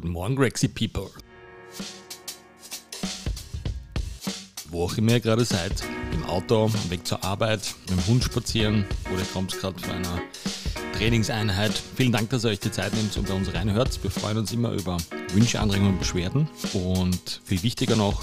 Guten Morgen, Rexy People. Wo auch immer ihr gerade seid, im Auto, Weg zur Arbeit, mit dem Hund spazieren oder kommt gerade von einer Trainingseinheit. Vielen Dank, dass ihr euch die Zeit nehmt und bei uns reinhört. Wir freuen uns immer über Wünsche, Anregungen und Beschwerden. Und viel wichtiger noch,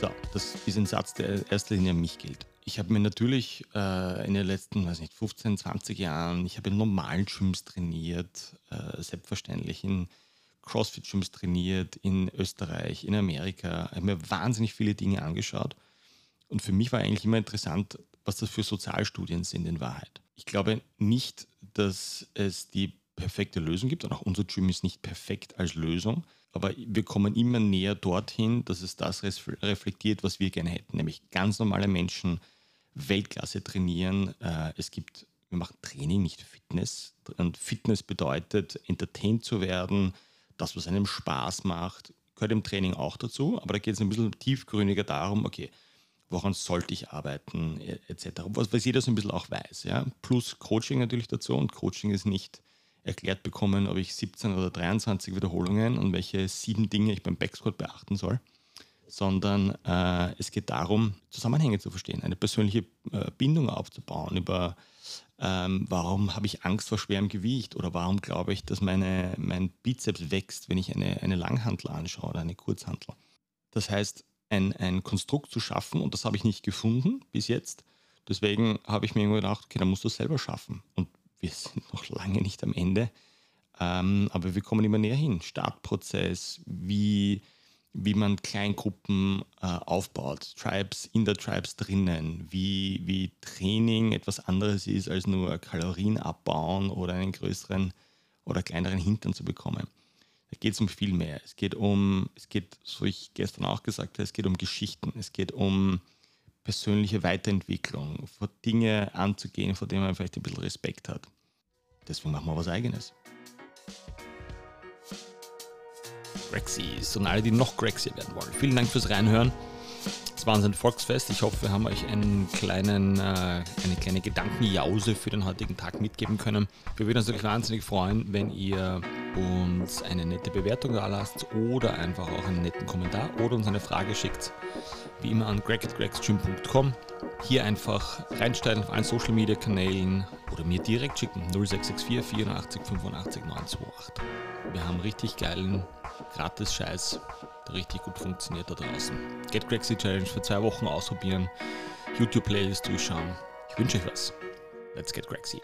So, das ist ein Satz, der in erster Linie an mich gilt. Ich habe mir natürlich äh, in den letzten, weiß nicht, 15, 20 Jahren, ich habe in normalen Gyms trainiert, äh, selbstverständlich in CrossFit-Gyms trainiert, in Österreich, in Amerika, Ich habe mir wahnsinnig viele Dinge angeschaut. Und für mich war eigentlich immer interessant, was das für Sozialstudien sind in Wahrheit. Ich glaube nicht, dass es die perfekte Lösung gibt und auch unser Gym ist nicht perfekt als Lösung. Aber wir kommen immer näher dorthin, dass es das reflektiert, was wir gerne hätten, nämlich ganz normale Menschen Weltklasse trainieren. Äh, es gibt, wir machen Training, nicht Fitness. Und Fitness bedeutet, entertained zu werden, das, was einem Spaß macht, gehört im Training auch dazu. Aber da geht es ein bisschen tiefgründiger darum, okay, woran sollte ich arbeiten, etc. Was, was jeder so ein bisschen auch weiß. Ja? Plus Coaching natürlich dazu. Und Coaching ist nicht erklärt bekommen, ob ich 17 oder 23 Wiederholungen und welche sieben Dinge ich beim Backsquat beachten soll, sondern äh, es geht darum, Zusammenhänge zu verstehen, eine persönliche äh, Bindung aufzubauen über ähm, warum habe ich Angst vor schwerem Gewicht oder warum glaube ich, dass meine, mein Bizeps wächst, wenn ich eine, eine Langhantel anschaue oder eine Kurzhantel. Das heißt, ein, ein Konstrukt zu schaffen und das habe ich nicht gefunden bis jetzt. Deswegen habe ich mir gedacht, okay, dann musst du es selber schaffen. Und wir sind lange nicht am Ende, ähm, aber wir kommen immer näher hin. Startprozess, wie, wie man Kleingruppen äh, aufbaut, Tribes in der Tribes drinnen, wie, wie Training etwas anderes ist, als nur Kalorien abbauen oder einen größeren oder kleineren Hintern zu bekommen. Da geht es um viel mehr. Es geht um, es geht, so ich gestern auch gesagt habe, es geht um Geschichten, es geht um persönliche Weiterentwicklung, vor Dinge anzugehen, vor denen man vielleicht ein bisschen Respekt hat. Deswegen machen wir was Eigenes. Grexies und alle, die noch Grexier werden wollen. Vielen Dank fürs Reinhören. Es war ein Volksfest. Ich hoffe, wir haben euch einen kleinen, äh, eine kleine Gedankenjause für den heutigen Tag mitgeben können. Wir würden uns natürlich wahnsinnig freuen, wenn ihr uns eine nette Bewertung da lasst oder einfach auch einen netten Kommentar oder uns eine Frage schickt. Wie immer an greg.gregsgym.com. Hier einfach reinstellen auf allen Social Media Kanälen oder mir direkt schicken 0664 84 85 928. Wir haben richtig geilen Gratis-Scheiß, der richtig gut funktioniert da draußen. Get Crazy Challenge für zwei Wochen ausprobieren, YouTube-Playlist durchschauen. Ich wünsche euch was. Let's get crazy.